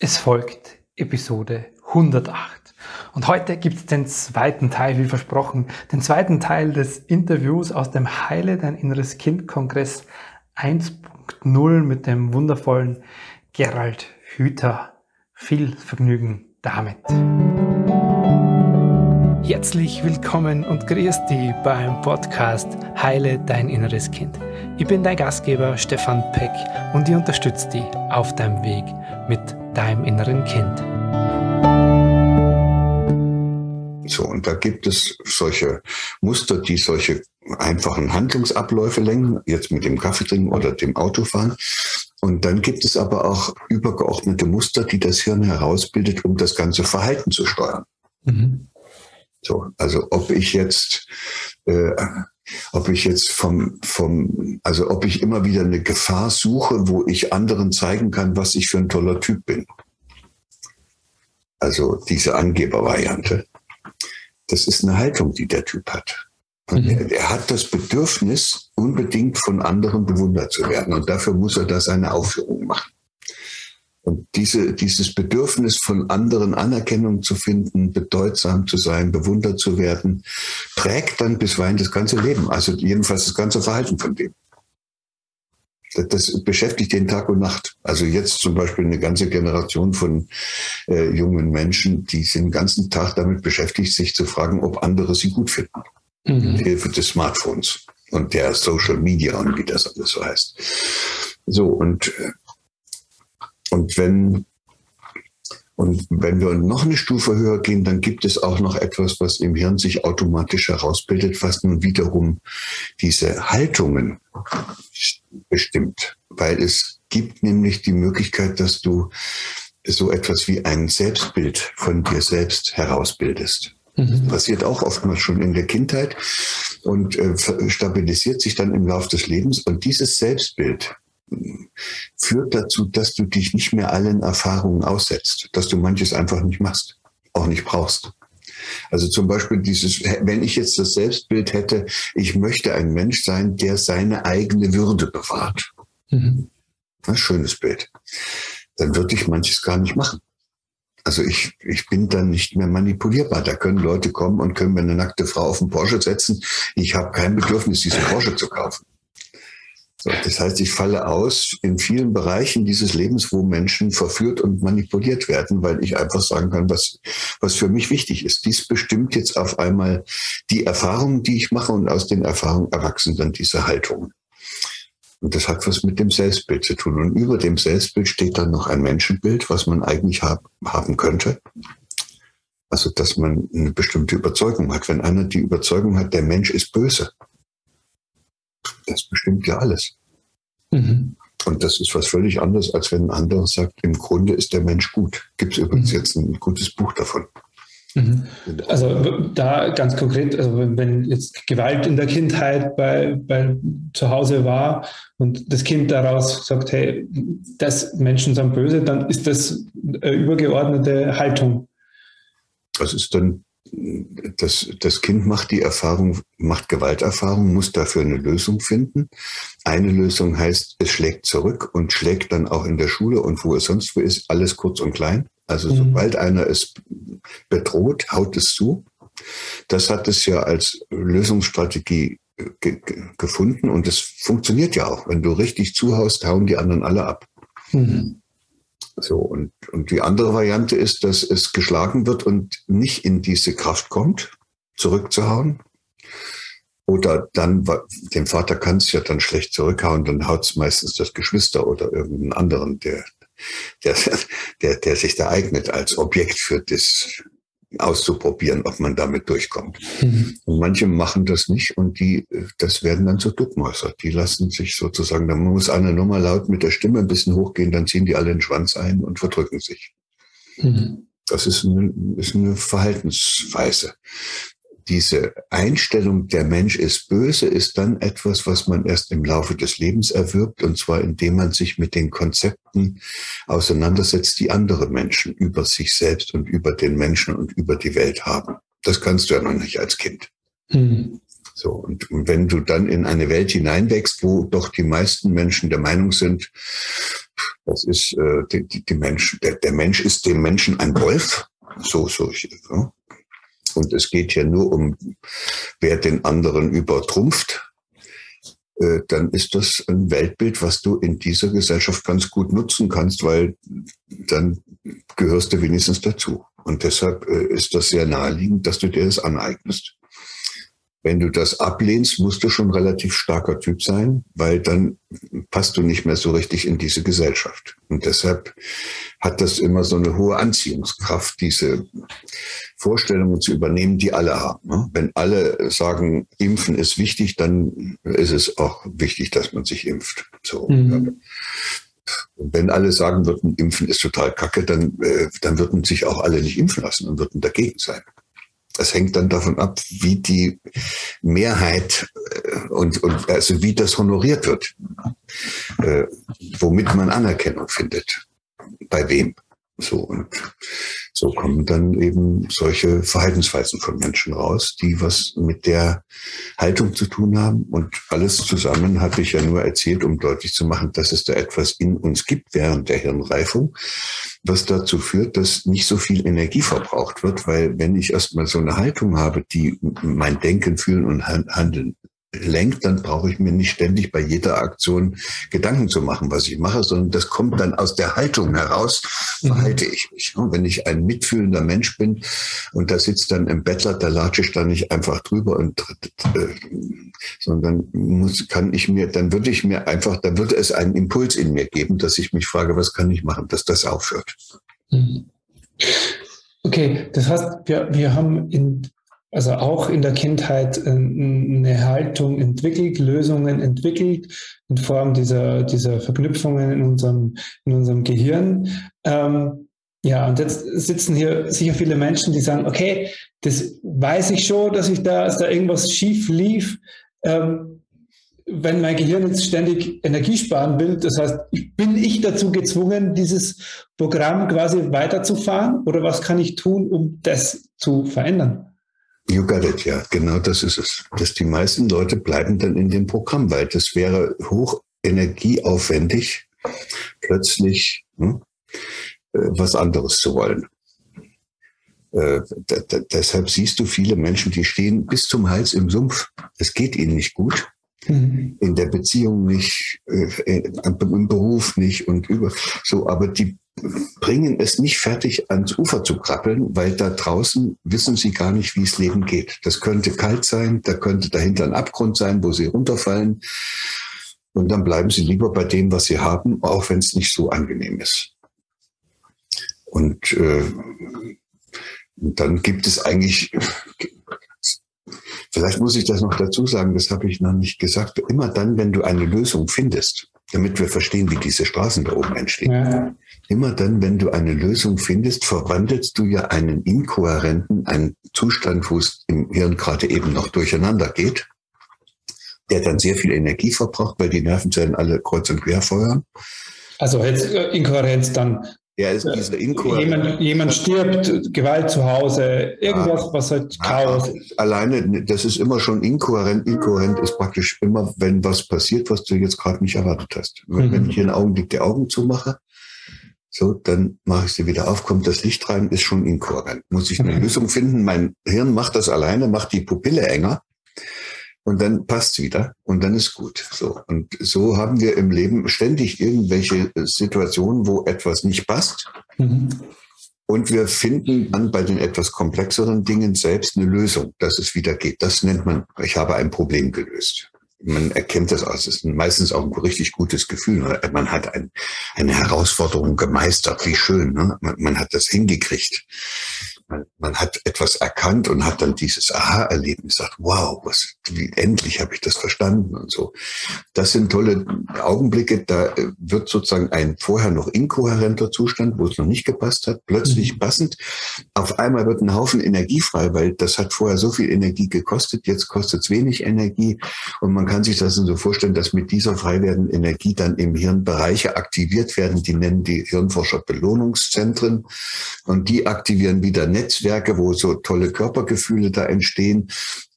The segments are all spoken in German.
Es folgt Episode 108. Und heute gibt es den zweiten Teil, wie versprochen, den zweiten Teil des Interviews aus dem Heile dein inneres Kind Kongress 1.0 mit dem wundervollen Gerald Hüther. Viel Vergnügen damit. Herzlich willkommen und grüß dich beim Podcast Heile dein inneres Kind. Ich bin dein Gastgeber Stefan Peck und ich unterstütze dich auf deinem Weg mit deinem inneren Kind. So, und da gibt es solche Muster, die solche einfachen Handlungsabläufe lenken, jetzt mit dem Kaffee trinken oder dem Autofahren. Und dann gibt es aber auch übergeordnete Muster, die das Hirn herausbildet, um das ganze Verhalten zu steuern. Mhm. So, also ob ich jetzt, äh, ob ich jetzt vom, vom, also ob ich immer wieder eine Gefahr suche, wo ich anderen zeigen kann, was ich für ein toller Typ bin. Also diese Angebervariante. Das ist eine Haltung, die der Typ hat. Mhm. er, er, hat das Bedürfnis, unbedingt von anderen bewundert zu werden. Und dafür muss er da seine Aufführung machen. Und diese, dieses Bedürfnis von anderen Anerkennung zu finden, bedeutsam zu sein, bewundert zu werden, prägt dann bisweilen das ganze Leben, also jedenfalls das ganze Verhalten von dem. Das, das beschäftigt den Tag und Nacht. Also jetzt zum Beispiel eine ganze Generation von äh, jungen Menschen, die sind den ganzen Tag damit beschäftigt, sich zu fragen, ob andere sie gut finden. Mhm. Mit Hilfe des Smartphones und der Social Media und wie das alles so heißt. So, und äh, und wenn, und wenn wir noch eine Stufe höher gehen, dann gibt es auch noch etwas, was im Hirn sich automatisch herausbildet, was nun wiederum diese Haltungen bestimmt. Weil es gibt nämlich die Möglichkeit, dass du so etwas wie ein Selbstbild von dir selbst herausbildest. Mhm. Passiert auch oftmals schon in der Kindheit und äh, stabilisiert sich dann im Laufe des Lebens. Und dieses Selbstbild führt dazu, dass du dich nicht mehr allen Erfahrungen aussetzt, dass du manches einfach nicht machst, auch nicht brauchst. Also zum Beispiel dieses, wenn ich jetzt das Selbstbild hätte, ich möchte ein Mensch sein, der seine eigene Würde bewahrt. Mhm. Ein schönes Bild. Dann würde ich manches gar nicht machen. Also ich, ich bin dann nicht mehr manipulierbar. Da können Leute kommen und können mir eine nackte Frau auf den Porsche setzen. Ich habe kein Bedürfnis, diese Porsche zu kaufen. So, das heißt, ich falle aus in vielen Bereichen dieses Lebens, wo Menschen verführt und manipuliert werden, weil ich einfach sagen kann, was, was für mich wichtig ist. Dies bestimmt jetzt auf einmal die Erfahrungen, die ich mache und aus den Erfahrungen erwachsen dann diese Haltungen. Und das hat was mit dem Selbstbild zu tun. Und über dem Selbstbild steht dann noch ein Menschenbild, was man eigentlich hab, haben könnte. Also, dass man eine bestimmte Überzeugung hat. Wenn einer die Überzeugung hat, der Mensch ist böse, das bestimmt ja alles. Mhm. Und das ist was völlig anderes, als wenn ein anderer sagt, im Grunde ist der Mensch gut. Gibt es übrigens mhm. jetzt ein gutes Buch davon. Mhm. Also da ganz konkret, also wenn jetzt Gewalt in der Kindheit bei, bei zu Hause war und das Kind daraus sagt, hey, das Menschen sind böse, dann ist das eine übergeordnete Haltung. Das ist dann das, das Kind macht die Erfahrung, macht Gewalterfahrung, muss dafür eine Lösung finden. Eine Lösung heißt, es schlägt zurück und schlägt dann auch in der Schule und wo es sonst wo ist, alles kurz und klein. Also mhm. sobald einer es bedroht, haut es zu. Das hat es ja als Lösungsstrategie ge gefunden und es funktioniert ja auch. Wenn du richtig zuhaust, hauen die anderen alle ab. Mhm. So, und, und die andere Variante ist, dass es geschlagen wird und nicht in diese Kraft kommt, zurückzuhauen. Oder dann, dem Vater kann es ja dann schlecht zurückhauen, dann haut es meistens das Geschwister oder irgendeinen anderen, der, der, der, der sich da eignet als Objekt für das auszuprobieren, ob man damit durchkommt. Mhm. Und manche machen das nicht und die, das werden dann so Duckmäuser. Die lassen sich sozusagen, da muss einer nur mal laut mit der Stimme ein bisschen hochgehen, dann ziehen die alle den Schwanz ein und verdrücken sich. Mhm. Das ist eine, ist eine Verhaltensweise diese Einstellung, der Mensch ist böse, ist dann etwas, was man erst im Laufe des Lebens erwirbt, und zwar indem man sich mit den Konzepten auseinandersetzt, die andere Menschen über sich selbst und über den Menschen und über die Welt haben. Das kannst du ja noch nicht als Kind. Mhm. So, und, und wenn du dann in eine Welt hineinwächst, wo doch die meisten Menschen der Meinung sind, das ist äh, die, die, die Mensch, der, der Mensch ist dem Menschen ein Wolf, so, so, so. Und es geht ja nur um, wer den anderen übertrumpft, äh, dann ist das ein Weltbild, was du in dieser Gesellschaft ganz gut nutzen kannst, weil dann gehörst du wenigstens dazu. Und deshalb äh, ist das sehr naheliegend, dass du dir das aneignest. Wenn du das ablehnst, musst du schon relativ starker Typ sein, weil dann passt du nicht mehr so richtig in diese Gesellschaft. Und deshalb hat das immer so eine hohe Anziehungskraft, diese Vorstellungen zu übernehmen, die alle haben. Ne? Wenn alle sagen, Impfen ist wichtig, dann ist es auch wichtig, dass man sich impft. So. Mhm. wenn alle sagen würden, Impfen ist total kacke, dann, äh, dann würden sich auch alle nicht impfen lassen und würden dagegen sein. Das hängt dann davon ab, wie die Mehrheit äh, und, und also wie das honoriert wird, äh, womit man Anerkennung findet, bei wem. So und so kommen dann eben solche Verhaltensweisen von Menschen raus, die was mit der Haltung zu tun haben. Und alles zusammen habe ich ja nur erzählt, um deutlich zu machen, dass es da etwas in uns gibt während der Hirnreifung, was dazu führt, dass nicht so viel Energie verbraucht wird, weil wenn ich erstmal so eine Haltung habe, die mein Denken, Fühlen und Handeln lenkt, dann brauche ich mir nicht ständig bei jeder Aktion Gedanken zu machen, was ich mache, sondern das kommt dann aus der Haltung heraus, mhm. verhalte ich mich. Und wenn ich ein mitfühlender Mensch bin und da sitzt dann im Bettler, da latsche ich da nicht einfach drüber und äh, sondern muss, kann ich mir, dann würde ich mir einfach, dann würde es einen Impuls in mir geben, dass ich mich frage, was kann ich machen, dass das aufhört. Mhm. Okay, das heißt, wir, wir haben in also auch in der Kindheit äh, eine Haltung entwickelt, Lösungen entwickelt in Form dieser, dieser Verknüpfungen in unserem, in unserem Gehirn. Ähm, ja, und jetzt sitzen hier sicher viele Menschen, die sagen, okay, das weiß ich schon, dass ich da, dass da irgendwas schief lief. Ähm, wenn mein Gehirn jetzt ständig Energie sparen will, das heißt, bin ich dazu gezwungen, dieses Programm quasi weiterzufahren? Oder was kann ich tun, um das zu verändern? You got it, ja, genau das ist es. Dass die meisten Leute bleiben dann in dem Programm, weil das wäre hoch energieaufwendig, plötzlich hm, äh, was anderes zu wollen. Äh, deshalb siehst du viele Menschen, die stehen bis zum Hals im Sumpf. Es geht ihnen nicht gut. Mhm. In der Beziehung nicht, äh, im Beruf nicht und über so, aber die bringen es nicht fertig, ans Ufer zu krabbeln, weil da draußen wissen sie gar nicht, wie es Leben geht. Das könnte kalt sein, da könnte dahinter ein Abgrund sein, wo sie runterfallen. Und dann bleiben sie lieber bei dem, was sie haben, auch wenn es nicht so angenehm ist. Und, äh, dann gibt es eigentlich, vielleicht muss ich das noch dazu sagen, das habe ich noch nicht gesagt, immer dann, wenn du eine Lösung findest, damit wir verstehen, wie diese Straßen da oben entstehen. Ja. Immer dann, wenn du eine Lösung findest, verwandelst du ja einen inkohärenten, einen Zustand, wo es im Hirn gerade eben noch durcheinander geht, der dann sehr viel Energie verbraucht, weil die Nervenzellen alle kreuz und quer feuern. Also jetzt Inkohärenz dann. Ja, ist diese Inkohärenz. Jemand, jemand stirbt, Gewalt zu Hause, irgendwas, ja, was halt Chaos. Alleine, das ist immer schon inkohärent. Inkohärent ist praktisch immer, wenn was passiert, was du jetzt gerade nicht erwartet hast. Mhm. Wenn ich hier einen Augenblick die Augen zumache, so, dann mache ich sie wieder auf, kommt das Licht rein, ist schon inkohärent. Muss ich eine mhm. Lösung finden. Mein Hirn macht das alleine, macht die Pupille enger und dann passt's wieder und dann ist gut. So. Und so haben wir im Leben ständig irgendwelche Situationen, wo etwas nicht passt. Mhm. Und wir finden dann bei den etwas komplexeren Dingen selbst eine Lösung, dass es wieder geht. Das nennt man, ich habe ein Problem gelöst man erkennt das aus. Es ist meistens auch ein richtig gutes Gefühl. Ne? Man hat ein, eine Herausforderung gemeistert. Wie schön. Ne? Man, man hat das hingekriegt man, man hat etwas erkannt und hat dann dieses Aha-Erlebnis, sagt, wow, was, wie, endlich habe ich das verstanden und so. Das sind tolle Augenblicke, da äh, wird sozusagen ein vorher noch inkohärenter Zustand, wo es noch nicht gepasst hat, plötzlich mhm. passend. Auf einmal wird ein Haufen Energie frei, weil das hat vorher so viel Energie gekostet, jetzt kostet es wenig Energie und man kann sich das so vorstellen, dass mit dieser frei werdenden Energie dann im Hirn Bereiche aktiviert werden, die nennen die Hirnforscher Belohnungszentren und die aktivieren wieder Netzwerke, wo so tolle Körpergefühle da entstehen.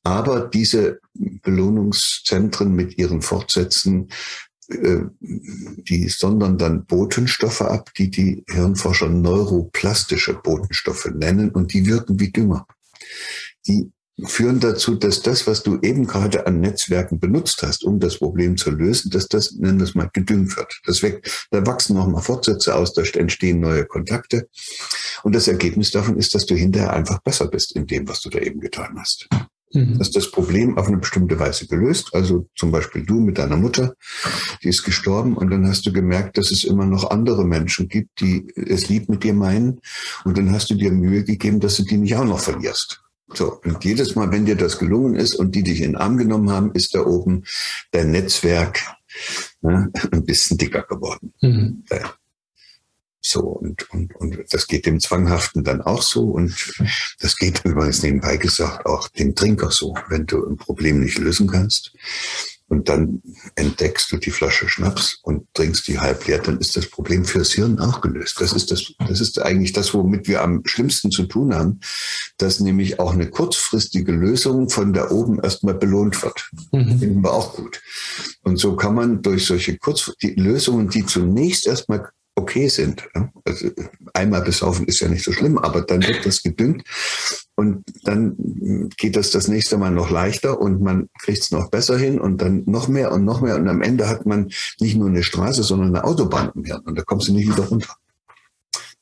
Aber diese Belohnungszentren mit ihren Fortsätzen, äh, die sondern dann Botenstoffe ab, die die Hirnforscher neuroplastische Botenstoffe nennen und die wirken wie Dünger. Die führen dazu, dass das, was du eben gerade an Netzwerken benutzt hast, um das Problem zu lösen, dass das, nennen wir es mal, gedüngt wird. Das weg, da wachsen nochmal Fortsätze aus, da entstehen neue Kontakte. Und das Ergebnis davon ist, dass du hinterher einfach besser bist in dem, was du da eben getan hast. Mhm. Hast das Problem auf eine bestimmte Weise gelöst. Also zum Beispiel du mit deiner Mutter, die ist gestorben und dann hast du gemerkt, dass es immer noch andere Menschen gibt, die es lieb mit dir meinen. Und dann hast du dir Mühe gegeben, dass du die nicht auch noch verlierst. So, und jedes Mal, wenn dir das gelungen ist und die dich in den Arm genommen haben, ist da oben dein Netzwerk ne, ein bisschen dicker geworden. Mhm. So, und, und, und das geht dem Zwanghaften dann auch so. Und das geht übrigens nebenbei gesagt auch dem Trinker so, wenn du ein Problem nicht lösen kannst und dann entdeckst du die Flasche Schnaps und trinkst die halb leer, dann ist das Problem fürs Hirn auch gelöst. Das ist das, das ist eigentlich das, womit wir am schlimmsten zu tun haben, dass nämlich auch eine kurzfristige Lösung von da oben erstmal belohnt wird. Mhm. Finden wir auch gut. Und so kann man durch solche Kurz die Lösungen, die zunächst erstmal okay sind. Also einmal besaufen ist ja nicht so schlimm, aber dann wird das gedüngt und dann geht das das nächste Mal noch leichter und man kriegt es noch besser hin und dann noch mehr und noch mehr und am Ende hat man nicht nur eine Straße, sondern eine Autobahn im Hirn und da kommst du nicht wieder runter.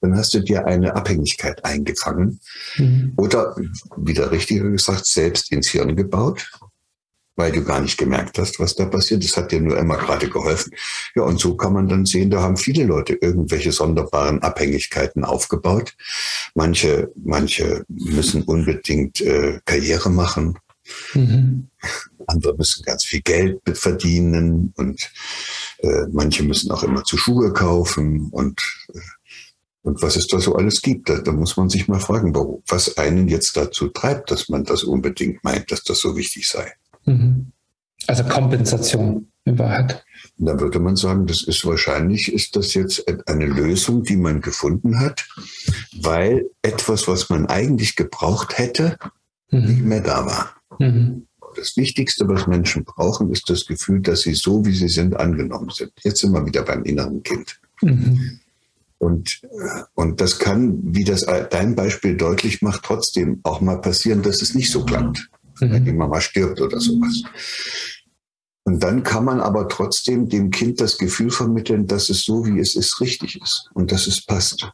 Dann hast du dir eine Abhängigkeit eingefangen mhm. oder, wieder richtiger gesagt, selbst ins Hirn gebaut weil du gar nicht gemerkt hast, was da passiert. Das hat dir nur immer gerade geholfen. Ja, und so kann man dann sehen, da haben viele Leute irgendwelche sonderbaren Abhängigkeiten aufgebaut. Manche, manche müssen unbedingt äh, Karriere machen. Mhm. Andere müssen ganz viel Geld verdienen und äh, manche müssen auch immer zu Schuhe kaufen und äh, und was es da so alles gibt. Da, da, muss man sich mal fragen, was einen jetzt dazu treibt, dass man das unbedingt meint, dass das so wichtig sei. Also Kompensation in Wahrheit. Da würde man sagen, das ist wahrscheinlich, ist das jetzt eine Lösung, die man gefunden hat, weil etwas, was man eigentlich gebraucht hätte, mhm. nicht mehr da war. Mhm. Das Wichtigste, was Menschen brauchen, ist das Gefühl, dass sie so, wie sie sind, angenommen sind. Jetzt sind wir wieder beim inneren Kind. Mhm. Und, und das kann, wie das dein Beispiel deutlich macht, trotzdem auch mal passieren, dass es nicht so klappt mhm. wenn die Mama stirbt oder sowas. Und dann kann man aber trotzdem dem Kind das Gefühl vermitteln, dass es so, wie es ist, richtig ist und dass es passt.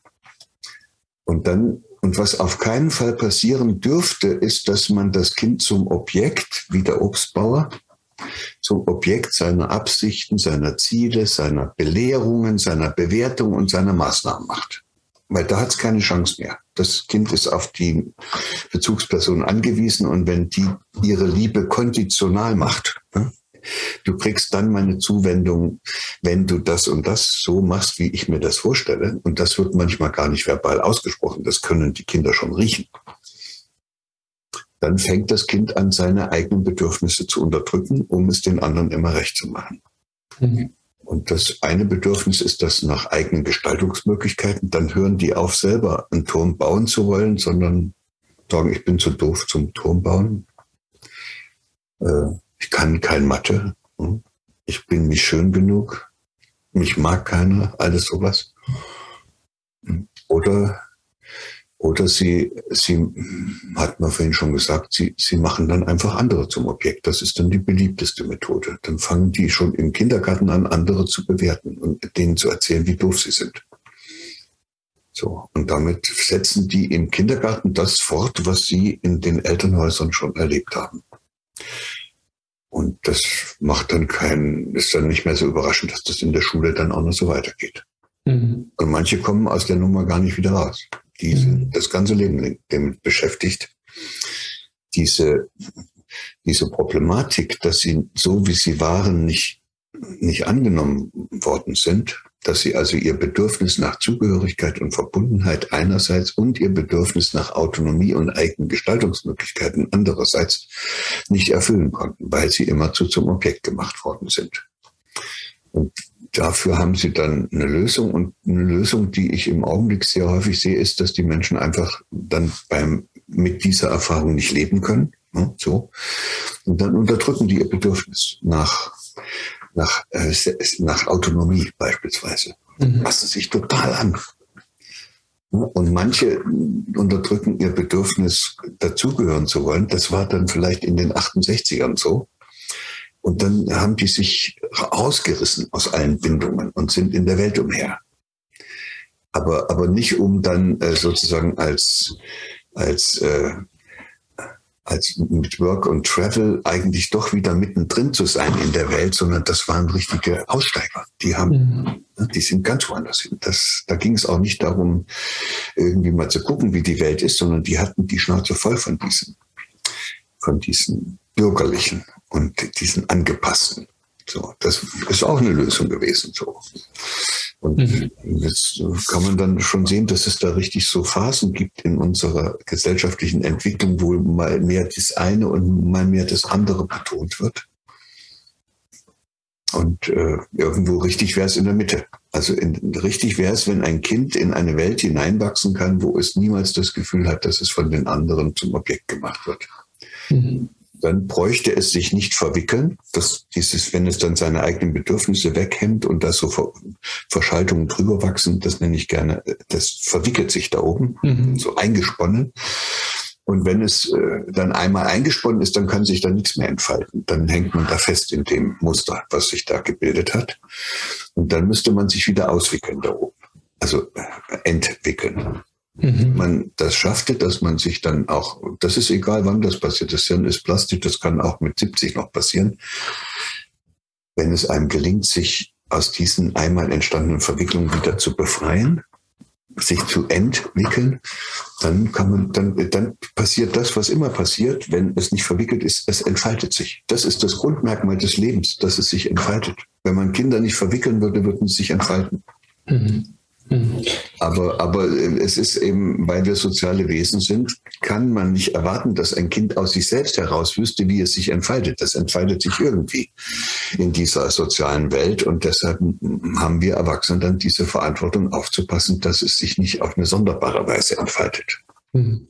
Und dann, und was auf keinen Fall passieren dürfte, ist, dass man das Kind zum Objekt, wie der Obstbauer, zum Objekt seiner Absichten, seiner Ziele, seiner Belehrungen, seiner Bewertung und seiner Maßnahmen macht weil da hat es keine Chance mehr. Das Kind ist auf die Bezugsperson angewiesen und wenn die ihre Liebe konditional macht, ne, du kriegst dann meine Zuwendung, wenn du das und das so machst, wie ich mir das vorstelle. Und das wird manchmal gar nicht verbal ausgesprochen. Das können die Kinder schon riechen. Dann fängt das Kind an, seine eigenen Bedürfnisse zu unterdrücken, um es den anderen immer recht zu machen. Mhm. Und das eine Bedürfnis ist das nach eigenen Gestaltungsmöglichkeiten. Dann hören die auf, selber einen Turm bauen zu wollen, sondern sagen, ich bin zu doof zum Turm bauen. Äh, ich kann kein Mathe. Hm? Ich bin nicht schön genug. Mich mag keiner. Alles sowas. Hm? Oder oder sie, sie, hat man vorhin schon gesagt, sie, sie machen dann einfach andere zum Objekt. Das ist dann die beliebteste Methode. Dann fangen die schon im Kindergarten an, andere zu bewerten und denen zu erzählen, wie doof sie sind. So. Und damit setzen die im Kindergarten das fort, was sie in den Elternhäusern schon erlebt haben. Und das macht dann keinen, ist dann nicht mehr so überraschend, dass das in der Schule dann auch noch so weitergeht. Mhm. Und manche kommen aus der Nummer gar nicht wieder raus. Die sind mhm. das ganze Leben damit beschäftigt, diese, diese Problematik, dass sie so wie sie waren nicht, nicht angenommen worden sind, dass sie also ihr Bedürfnis nach Zugehörigkeit und Verbundenheit einerseits und ihr Bedürfnis nach Autonomie und eigenen Gestaltungsmöglichkeiten andererseits nicht erfüllen konnten, weil sie immerzu zum Objekt gemacht worden sind. Und dafür haben sie dann eine Lösung. Und eine Lösung, die ich im Augenblick sehr häufig sehe, ist, dass die Menschen einfach dann beim, mit dieser Erfahrung nicht leben können, Ne, so. Und dann unterdrücken die ihr Bedürfnis nach, nach, äh, nach Autonomie beispielsweise. Mhm. Passen sich total an. Und manche unterdrücken ihr Bedürfnis, dazugehören zu wollen. Das war dann vielleicht in den 68ern so. Und dann haben die sich ausgerissen aus allen Bindungen und sind in der Welt umher. Aber, aber nicht um dann äh, sozusagen als, als äh, als mit Work und Travel eigentlich doch wieder mittendrin zu sein in der Welt, sondern das waren richtige Aussteiger. Die haben, mhm. die sind ganz woanders hin. Das, da ging es auch nicht darum, irgendwie mal zu gucken, wie die Welt ist, sondern die hatten die Schnauze voll von diesen, von diesen bürgerlichen und diesen angepassten. So, das ist auch eine Lösung gewesen. So. Und mhm. jetzt kann man dann schon sehen, dass es da richtig so Phasen gibt in unserer gesellschaftlichen Entwicklung, wo mal mehr das eine und mal mehr das andere betont wird. Und äh, irgendwo richtig wäre es in der Mitte. Also in, richtig wäre es, wenn ein Kind in eine Welt hineinwachsen kann, wo es niemals das Gefühl hat, dass es von den anderen zum Objekt gemacht wird. Mhm dann bräuchte es sich nicht verwickeln, dass dieses, wenn es dann seine eigenen Bedürfnisse weghemmt und da so Ver Verschaltungen drüber wachsen, das nenne ich gerne, das verwickelt sich da oben, mhm. so eingesponnen. Und wenn es äh, dann einmal eingesponnen ist, dann kann sich da nichts mehr entfalten. Dann hängt man da fest in dem Muster, was sich da gebildet hat. Und dann müsste man sich wieder auswickeln da oben. Also äh, entwickeln. Mhm. Man das schaffte, dass man sich dann auch, das ist egal, wann das passiert, das Hirn ist Plastik, das kann auch mit 70 noch passieren. Wenn es einem gelingt, sich aus diesen einmal entstandenen Verwicklungen wieder zu befreien, sich zu entwickeln, dann kann man, dann, dann passiert das, was immer passiert, wenn es nicht verwickelt ist, es entfaltet sich. Das ist das Grundmerkmal des Lebens, dass es sich entfaltet. Wenn man Kinder nicht verwickeln würde, würden sie sich entfalten. Mhm. Aber, aber es ist eben, weil wir soziale Wesen sind, kann man nicht erwarten, dass ein Kind aus sich selbst heraus wüsste, wie es sich entfaltet. Das entfaltet sich irgendwie in dieser sozialen Welt. Und deshalb haben wir Erwachsene dann diese Verantwortung aufzupassen, dass es sich nicht auf eine sonderbare Weise entfaltet. Mhm.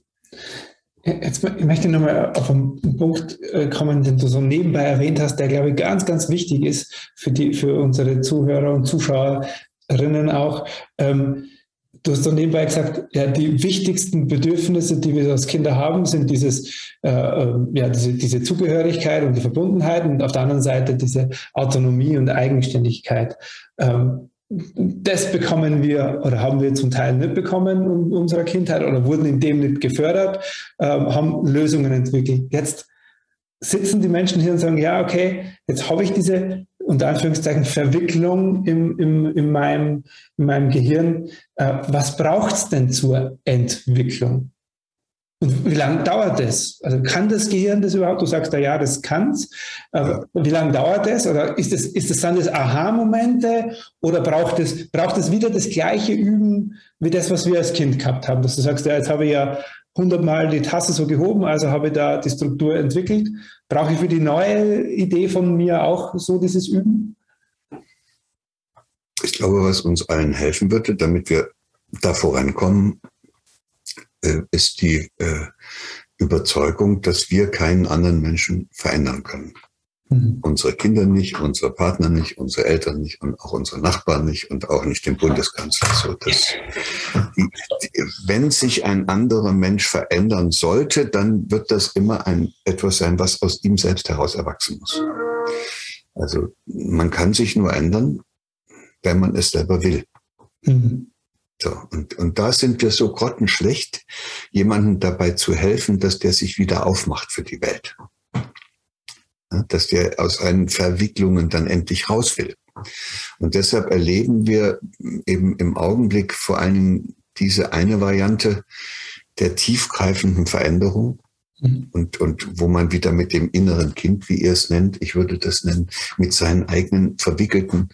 Jetzt möchte ich nochmal auf einen Punkt äh, kommen, den du so nebenbei erwähnt hast, der, glaube ich, ganz, ganz wichtig ist für, die, für unsere Zuhörer und Zuschauer, Rinnen auch. Ähm, du hast dann nebenbei gesagt, ja, die wichtigsten Bedürfnisse, die wir als Kinder haben, sind dieses, äh, ähm, ja, diese, diese Zugehörigkeit und die Verbundenheit und auf der anderen Seite diese Autonomie und Eigenständigkeit. Ähm, das bekommen wir oder haben wir zum Teil nicht bekommen in unserer Kindheit oder wurden in dem nicht gefördert, ähm, haben Lösungen entwickelt. Jetzt sitzen die Menschen hier und sagen, ja, okay, jetzt habe ich diese unter Anführungszeichen Verwicklung im, im, in, meinem, in meinem Gehirn. Äh, was braucht es denn zur Entwicklung? Und wie lange dauert das? Also kann das Gehirn das überhaupt? Du sagst, ja, das kann es. Äh, wie lange dauert das? Oder ist das, ist das dann das Aha-Momente? Oder braucht es, braucht es wieder das gleiche Üben wie das, was wir als Kind gehabt haben? Dass du sagst, ja, jetzt habe ich ja hundertmal die Tasse so gehoben, also habe ich da die Struktur entwickelt. Brauche ich für die neue Idee von mir auch so dieses Üben? Ich glaube, was uns allen helfen würde, damit wir da vorankommen, äh, ist die äh, Überzeugung, dass wir keinen anderen Menschen verändern können. Mhm. Unsere Kinder nicht, unsere Partner nicht, unsere Eltern nicht und auch unsere Nachbarn nicht und auch nicht den Bundeskanzler. So, die, die, wenn sich ein anderer Mensch verändern sollte, dann wird das immer ein, etwas sein, was aus ihm selbst heraus erwachsen muss. Also man kann sich nur ändern, wenn man es selber will. Mhm. So, und, und da sind wir so grottenschlecht, jemandem dabei zu helfen, dass der sich wieder aufmacht für die Welt dass der aus seinen Verwicklungen dann endlich raus will. Und deshalb erleben wir eben im Augenblick vor allem diese eine Variante der tiefgreifenden Veränderung mhm. und, und wo man wieder mit dem inneren Kind, wie ihr es nennt, ich würde das nennen, mit seinen eigenen verwickelten,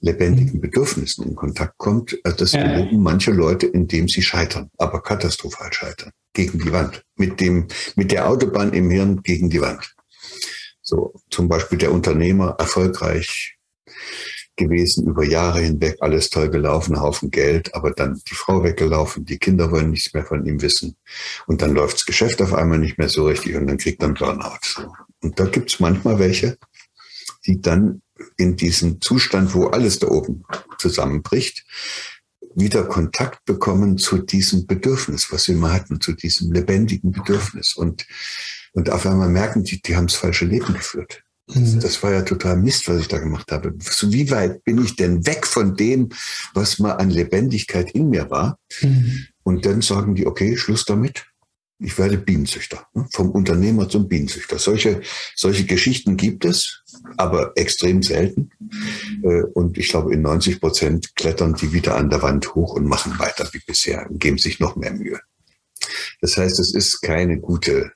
lebendigen mhm. Bedürfnissen in Kontakt kommt. Also das erleben manche Leute, indem sie scheitern, aber katastrophal scheitern, gegen die Wand, mit dem, mit der Autobahn im Hirn gegen die Wand. So zum Beispiel der Unternehmer erfolgreich gewesen, über Jahre hinweg, alles toll gelaufen, Haufen Geld, aber dann die Frau weggelaufen, die Kinder wollen nichts mehr von ihm wissen. Und dann läuft das Geschäft auf einmal nicht mehr so richtig und dann kriegt er einen Burnout. Und da gibt's manchmal welche, die dann in diesem Zustand, wo alles da oben zusammenbricht, wieder Kontakt bekommen zu diesem Bedürfnis, was sie immer hatten, zu diesem lebendigen Bedürfnis. Und, und auf einmal merken die, die haben das falsche Leben geführt. Mhm. Das war ja total Mist, was ich da gemacht habe. So wie weit bin ich denn weg von dem, was mal an Lebendigkeit in mir war? Mhm. Und dann sagen die, okay, Schluss damit ich werde Bienenzüchter, ne? vom Unternehmer zum Bienenzüchter. Solche, solche Geschichten gibt es, aber extrem selten. Äh, und ich glaube, in 90 Prozent klettern die wieder an der Wand hoch und machen weiter wie bisher und geben sich noch mehr Mühe. Das heißt, es ist keine gute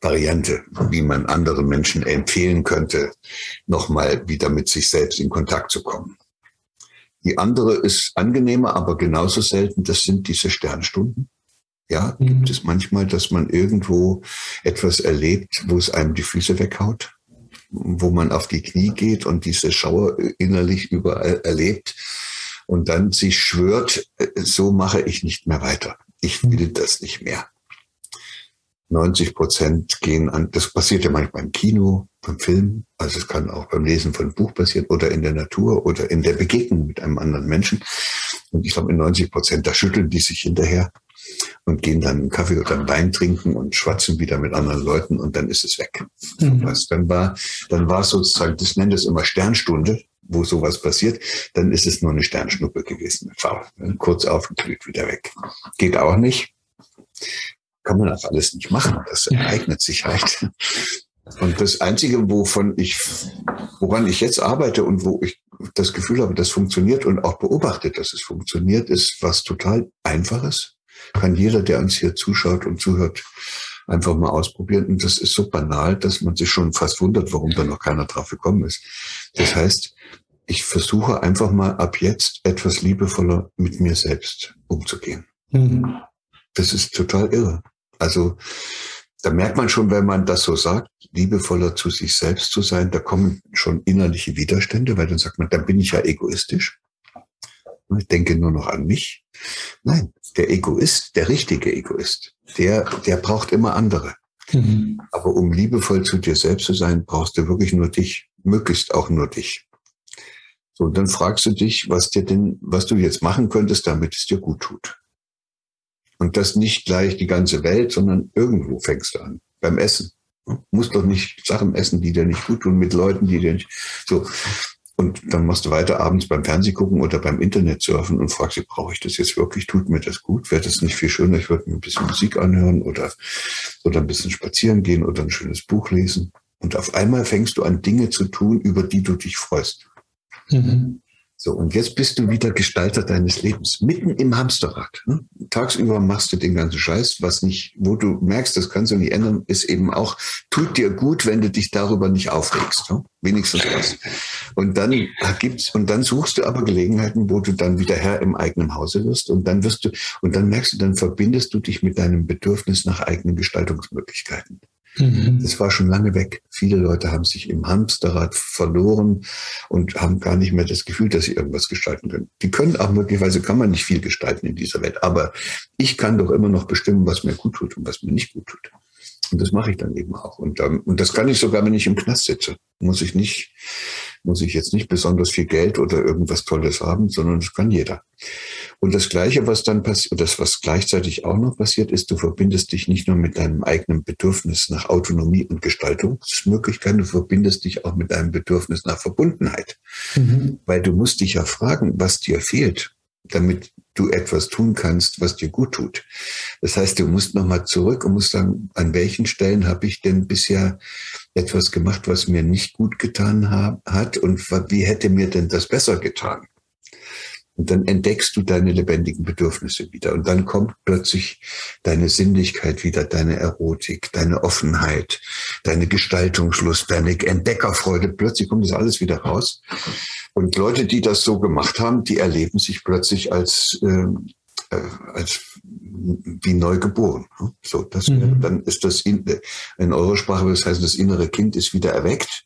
Variante, wie man anderen Menschen empfehlen könnte, nochmal wieder mit sich selbst in Kontakt zu kommen. Die andere ist angenehmer, aber genauso selten. Das sind diese Sternstunden ja, mhm. gibt es manchmal, dass man irgendwo etwas erlebt, wo es einem die Füße weghaut, wo man auf die Knie geht und diese Schauer innerlich überall erlebt und dann sich schwört, äh, so mache ich nicht mehr weiter. Ich will mhm. das nicht mehr. 90 Prozent gehen an, das passiert ja manchmal im Kino, beim Film, also es kann auch beim Lesen von einem Buch passieren oder in der Natur oder in der Begegnung mit einem anderen Menschen. Und ich glaube, in 90 Prozent, da schütteln die sich hinterher und gehen dann einen Kaffee oder einen Wein trinken und schwatzen wieder mit anderen Leuten und dann ist es weg. Mhm. Was dann war, dann war sozusagen, das nennt es immer Sternstunde, wo sowas passiert, dann ist es nur eine Sternschnuppe gewesen. Kurz aufgeglüht, wieder weg. Geht auch nicht. Kann man auch alles nicht machen. Das ereignet sich halt. Und das Einzige, wovon ich, woran ich jetzt arbeite und wo ich das Gefühl habe, das funktioniert und auch beobachtet, dass es funktioniert, ist was total Einfaches kann jeder, der uns hier zuschaut und zuhört, einfach mal ausprobieren. Und das ist so banal, dass man sich schon fast wundert, warum da noch keiner drauf gekommen ist. Das heißt, ich versuche einfach mal ab jetzt etwas liebevoller mit mir selbst umzugehen. Mhm. Das ist total irre. Also da merkt man schon, wenn man das so sagt, liebevoller zu sich selbst zu sein, da kommen schon innerliche Widerstände, weil dann sagt man, dann bin ich ja egoistisch. Ich denke nur noch an mich. Nein, der Egoist, der richtige Egoist, der, der braucht immer andere. Mhm. Aber um liebevoll zu dir selbst zu sein, brauchst du wirklich nur dich, möglichst auch nur dich. So, und dann fragst du dich, was dir denn, was du jetzt machen könntest, damit es dir gut tut. Und das nicht gleich die ganze Welt, sondern irgendwo fängst du an. Beim Essen. Du musst doch nicht Sachen essen, die dir nicht gut tun, mit Leuten, die dir nicht, so. Und dann machst du weiter abends beim Fernseh gucken oder beim Internet surfen und fragst dich, brauche ich das jetzt wirklich? Tut mir das gut? Wäre das nicht viel schöner? Ich würde mir ein bisschen Musik anhören oder, oder ein bisschen spazieren gehen oder ein schönes Buch lesen. Und auf einmal fängst du an, Dinge zu tun, über die du dich freust. Mhm. So, und jetzt bist du wieder Gestalter deines Lebens, mitten im Hamsterrad. Ne? Tagsüber machst du den ganzen Scheiß, was nicht, wo du merkst, das kannst du nicht ändern, ist eben auch, tut dir gut, wenn du dich darüber nicht aufregst. Ne? Wenigstens das. Und dann gibt's, und dann suchst du aber Gelegenheiten, wo du dann wieder Herr im eigenen Hause wirst, und dann wirst du, und dann merkst du, dann verbindest du dich mit deinem Bedürfnis nach eigenen Gestaltungsmöglichkeiten. Mhm. Das war schon lange weg. Viele Leute haben sich im Hamsterrad verloren und haben gar nicht mehr das Gefühl, dass sie irgendwas gestalten können. Die können auch möglicherweise, kann man nicht viel gestalten in dieser Welt. Aber ich kann doch immer noch bestimmen, was mir gut tut und was mir nicht gut tut. Und das mache ich dann eben auch. Und, ähm, und das kann ich sogar, wenn ich im Knast sitze. Muss ich nicht, muss ich jetzt nicht besonders viel Geld oder irgendwas Tolles haben, sondern das kann jeder. Und das Gleiche, was dann passiert, das, was gleichzeitig auch noch passiert, ist, du verbindest dich nicht nur mit deinem eigenen Bedürfnis nach Autonomie und Gestaltungsmöglichkeiten, du verbindest dich auch mit deinem Bedürfnis nach Verbundenheit. Mhm. Weil du musst dich ja fragen, was dir fehlt damit du etwas tun kannst, was dir gut tut. Das heißt, du musst nochmal zurück und musst sagen, an welchen Stellen habe ich denn bisher etwas gemacht, was mir nicht gut getan hat und wie hätte mir denn das besser getan? Und dann entdeckst du deine lebendigen Bedürfnisse wieder. Und dann kommt plötzlich deine Sinnlichkeit wieder, deine Erotik, deine Offenheit, deine Gestaltungslust, deine Entdeckerfreude. Plötzlich kommt das alles wieder raus. Und Leute, die das so gemacht haben, die erleben sich plötzlich als, äh, als wie neu geboren. So, das, mhm. dann ist das in, in eurer Sprache, das heißt, das innere Kind ist wieder erweckt.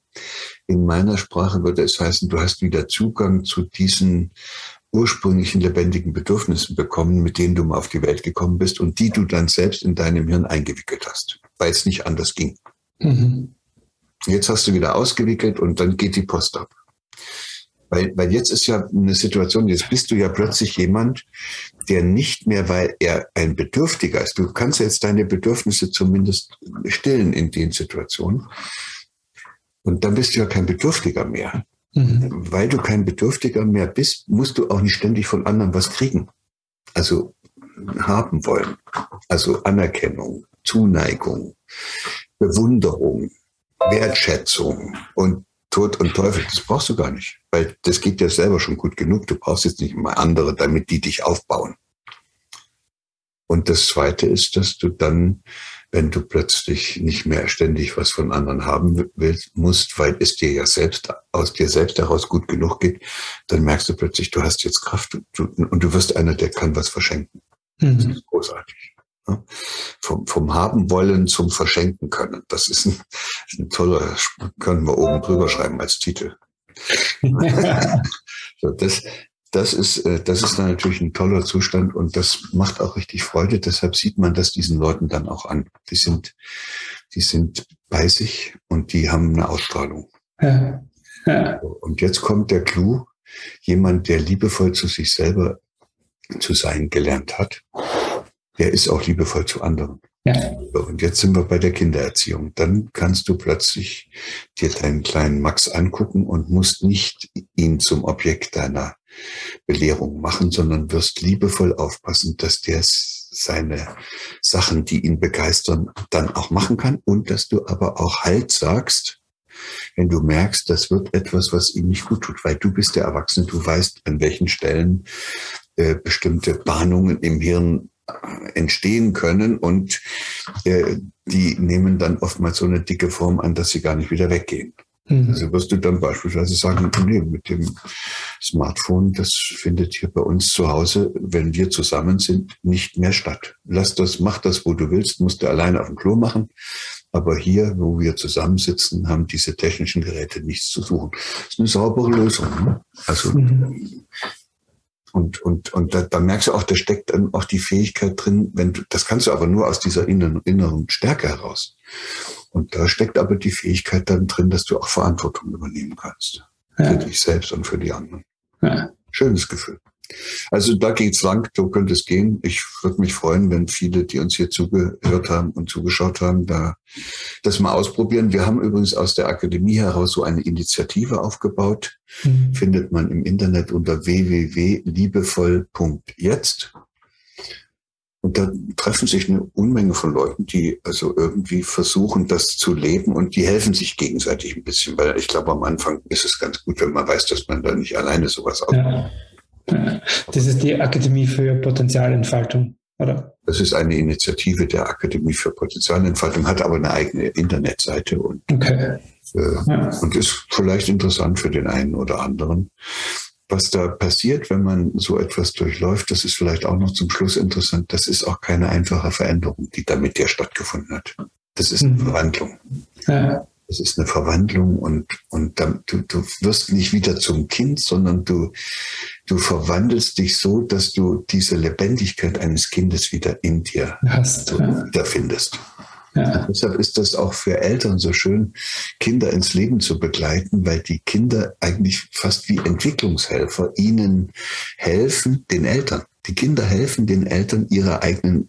In meiner Sprache würde es heißen, du hast wieder Zugang zu diesen ursprünglichen lebendigen Bedürfnissen bekommen, mit denen du mal auf die Welt gekommen bist und die du dann selbst in deinem Hirn eingewickelt hast, weil es nicht anders ging. Mhm. Jetzt hast du wieder ausgewickelt und dann geht die Post ab. Weil, weil jetzt ist ja eine Situation, jetzt bist du ja plötzlich jemand, der nicht mehr, weil er ein Bedürftiger ist, du kannst jetzt deine Bedürfnisse zumindest stillen in den Situationen. Und dann bist du ja kein Bedürftiger mehr. Mhm. Weil du kein Bedürftiger mehr bist, musst du auch nicht ständig von anderen was kriegen. Also haben wollen. Also Anerkennung, Zuneigung, Bewunderung, Wertschätzung und Tod und Teufel, das brauchst du gar nicht, weil das geht dir selber schon gut genug. Du brauchst jetzt nicht mal andere, damit die dich aufbauen. Und das Zweite ist, dass du dann, wenn du plötzlich nicht mehr ständig was von anderen haben willst, musst, weil es dir ja selbst aus dir selbst heraus gut genug geht, dann merkst du plötzlich, du hast jetzt Kraft und du, und du wirst einer, der kann was verschenken. Mhm. Das ist großartig. Vom, vom Haben wollen zum Verschenken können. Das ist ein, ein toller, können wir oben drüber schreiben als Titel. so, das, das ist, äh, das ist dann natürlich ein toller Zustand und das macht auch richtig Freude. Deshalb sieht man das diesen Leuten dann auch an. Die sind, die sind bei sich und die haben eine Ausstrahlung. Ja. Ja. Und jetzt kommt der Clou. Jemand, der liebevoll zu sich selber zu sein gelernt hat, der ist auch liebevoll zu anderen. Ja. Und jetzt sind wir bei der Kindererziehung. Dann kannst du plötzlich dir deinen kleinen Max angucken und musst nicht ihn zum Objekt deiner Belehrung machen, sondern wirst liebevoll aufpassen, dass der seine Sachen, die ihn begeistern, dann auch machen kann und dass du aber auch Halt sagst, wenn du merkst, das wird etwas, was ihm nicht gut tut, weil du bist der Erwachsene, du weißt, an welchen Stellen äh, bestimmte Bahnungen im Hirn entstehen können und äh, die nehmen dann oftmals so eine dicke Form an, dass sie gar nicht wieder weggehen. Mhm. Also wirst du dann beispielsweise sagen, nee, mit dem Smartphone, das findet hier bei uns zu Hause, wenn wir zusammen sind, nicht mehr statt. Lass das, mach das, wo du willst, musst du alleine auf dem Klo machen. Aber hier, wo wir zusammensitzen, haben diese technischen Geräte nichts zu suchen. Das ist eine saubere Lösung. Ne? Also mhm. Und, und, und da, da merkst du auch, da steckt dann auch die Fähigkeit drin, wenn du, das kannst du aber nur aus dieser inneren, inneren Stärke heraus. Und da steckt aber die Fähigkeit dann drin, dass du auch Verantwortung übernehmen kannst. Ja. Für dich selbst und für die anderen. Ja. Schönes Gefühl. Also da geht's lang, so könnte es gehen. Ich würde mich freuen, wenn viele, die uns hier zugehört haben und zugeschaut haben, da das mal ausprobieren. Wir haben übrigens aus der Akademie heraus so eine Initiative aufgebaut. Mhm. Findet man im Internet unter www.liebevoll.jetzt. Und da treffen sich eine Unmenge von Leuten, die also irgendwie versuchen, das zu leben und die helfen sich gegenseitig ein bisschen, weil ich glaube, am Anfang ist es ganz gut, wenn man weiß, dass man da nicht alleine sowas aufbaut. Ja. Das ist die Akademie für Potenzialentfaltung, oder? Das ist eine Initiative der Akademie für Potenzialentfaltung, hat aber eine eigene Internetseite und, okay. äh, ja. und ist vielleicht interessant für den einen oder anderen. Was da passiert, wenn man so etwas durchläuft, das ist vielleicht auch noch zum Schluss interessant. Das ist auch keine einfache Veränderung, die damit ja stattgefunden hat. Das ist eine mhm. Verwandlung. Ja. Es ist eine Verwandlung und, und dann, du, du wirst nicht wieder zum Kind, sondern du, du verwandelst dich so, dass du diese Lebendigkeit eines Kindes wieder in dir Hast, so ja. wiederfindest. Ja. Deshalb ist das auch für Eltern so schön, Kinder ins Leben zu begleiten, weil die Kinder eigentlich fast wie Entwicklungshelfer ihnen helfen, den Eltern. Die Kinder helfen den Eltern, ihre eigenen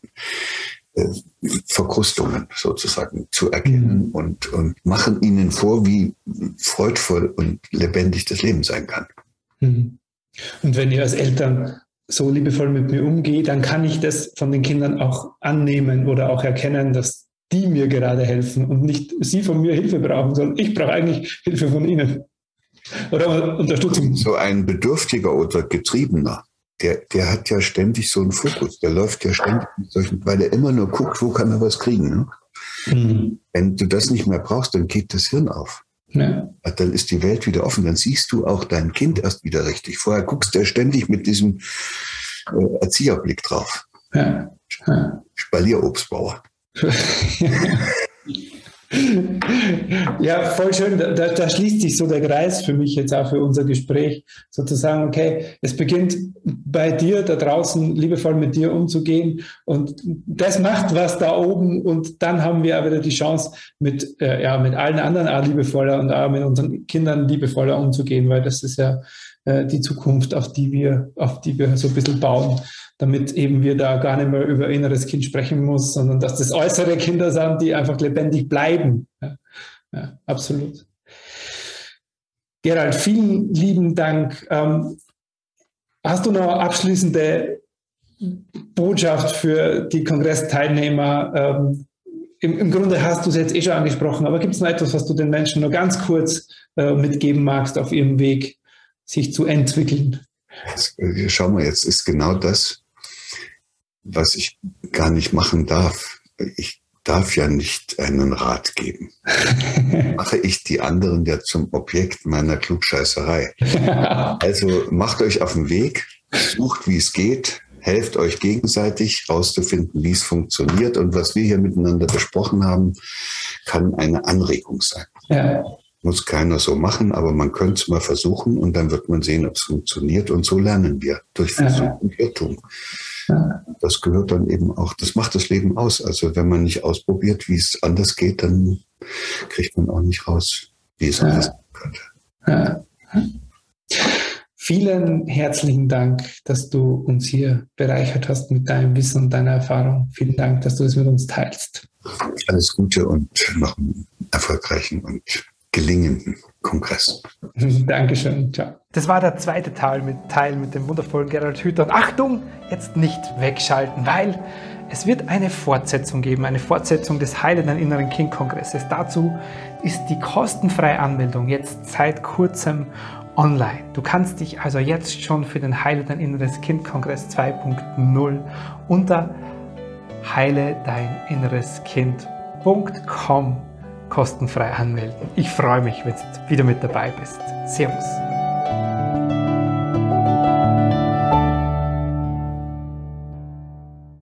Verkrustungen sozusagen zu erkennen mhm. und, und machen ihnen vor, wie freudvoll und lebendig das Leben sein kann. Mhm. Und wenn ihr als Eltern so liebevoll mit mir umgeht, dann kann ich das von den Kindern auch annehmen oder auch erkennen, dass die mir gerade helfen und nicht sie von mir Hilfe brauchen, sondern ich brauche eigentlich Hilfe von ihnen. Oder Unterstützung. So ein Bedürftiger oder Getriebener, der, der hat ja ständig so einen Fokus. Der läuft ja ständig mit solchen, weil er immer nur guckt, wo kann er was kriegen. Ne? Mhm. Wenn du das nicht mehr brauchst, dann geht das Hirn auf. Ja. Dann ist die Welt wieder offen. Dann siehst du auch dein Kind erst wieder richtig. Vorher guckst du ständig mit diesem äh, Erzieherblick drauf. Ja. Ja. Spalierobstbauer. Ja, voll schön. Da, da, schließt sich so der Kreis für mich jetzt auch für unser Gespräch. Sozusagen, okay, es beginnt bei dir da draußen, liebevoll mit dir umzugehen. Und das macht was da oben. Und dann haben wir auch wieder die Chance, mit, äh, ja, mit allen anderen auch liebevoller und auch mit unseren Kindern liebevoller umzugehen, weil das ist ja äh, die Zukunft, auf die wir, auf die wir so ein bisschen bauen damit eben wir da gar nicht mehr über inneres Kind sprechen muss, sondern dass das äußere Kinder sind, die einfach lebendig bleiben. Ja, ja absolut. Gerald, vielen lieben Dank. Ähm, hast du noch abschließende Botschaft für die Kongressteilnehmer? Ähm, im, im, Grunde hast du es jetzt eh schon angesprochen, aber gibt es noch etwas, was du den Menschen nur ganz kurz äh, mitgeben magst auf ihrem Weg, sich zu entwickeln? Schau mal, jetzt ist genau das, was ich gar nicht machen darf. Ich darf ja nicht einen Rat geben. Mache ich die anderen ja zum Objekt meiner Klugscheißerei. Also macht euch auf den Weg, sucht, wie es geht, helft euch gegenseitig rauszufinden, wie es funktioniert. Und was wir hier miteinander besprochen haben, kann eine Anregung sein. Ja. Muss keiner so machen, aber man könnte es mal versuchen und dann wird man sehen, ob es funktioniert. Und so lernen wir durch Versuch und Irrtum. Das gehört dann eben auch, das macht das Leben aus. Also wenn man nicht ausprobiert, wie es anders geht, dann kriegt man auch nicht raus, wie es anders könnte. Ja. Vielen herzlichen Dank, dass du uns hier bereichert hast mit deinem Wissen und deiner Erfahrung. Vielen Dank, dass du es mit uns teilst. Alles Gute und noch einen erfolgreichen und gelingenden Kongress. Dankeschön. Ciao. Das war der zweite Teil mit, Teil mit dem wundervollen Gerald Hüther. Und Achtung, jetzt nicht wegschalten, weil es wird eine Fortsetzung geben, eine Fortsetzung des Heile dein inneren Kind Kongresses. Dazu ist die kostenfreie Anmeldung jetzt seit kurzem online. Du kannst dich also jetzt schon für den Heile dein inneres Kind Kongress 2.0 unter heile dein inneres Kind.com kostenfrei anmelden. Ich freue mich, wenn du wieder mit dabei bist. Servus.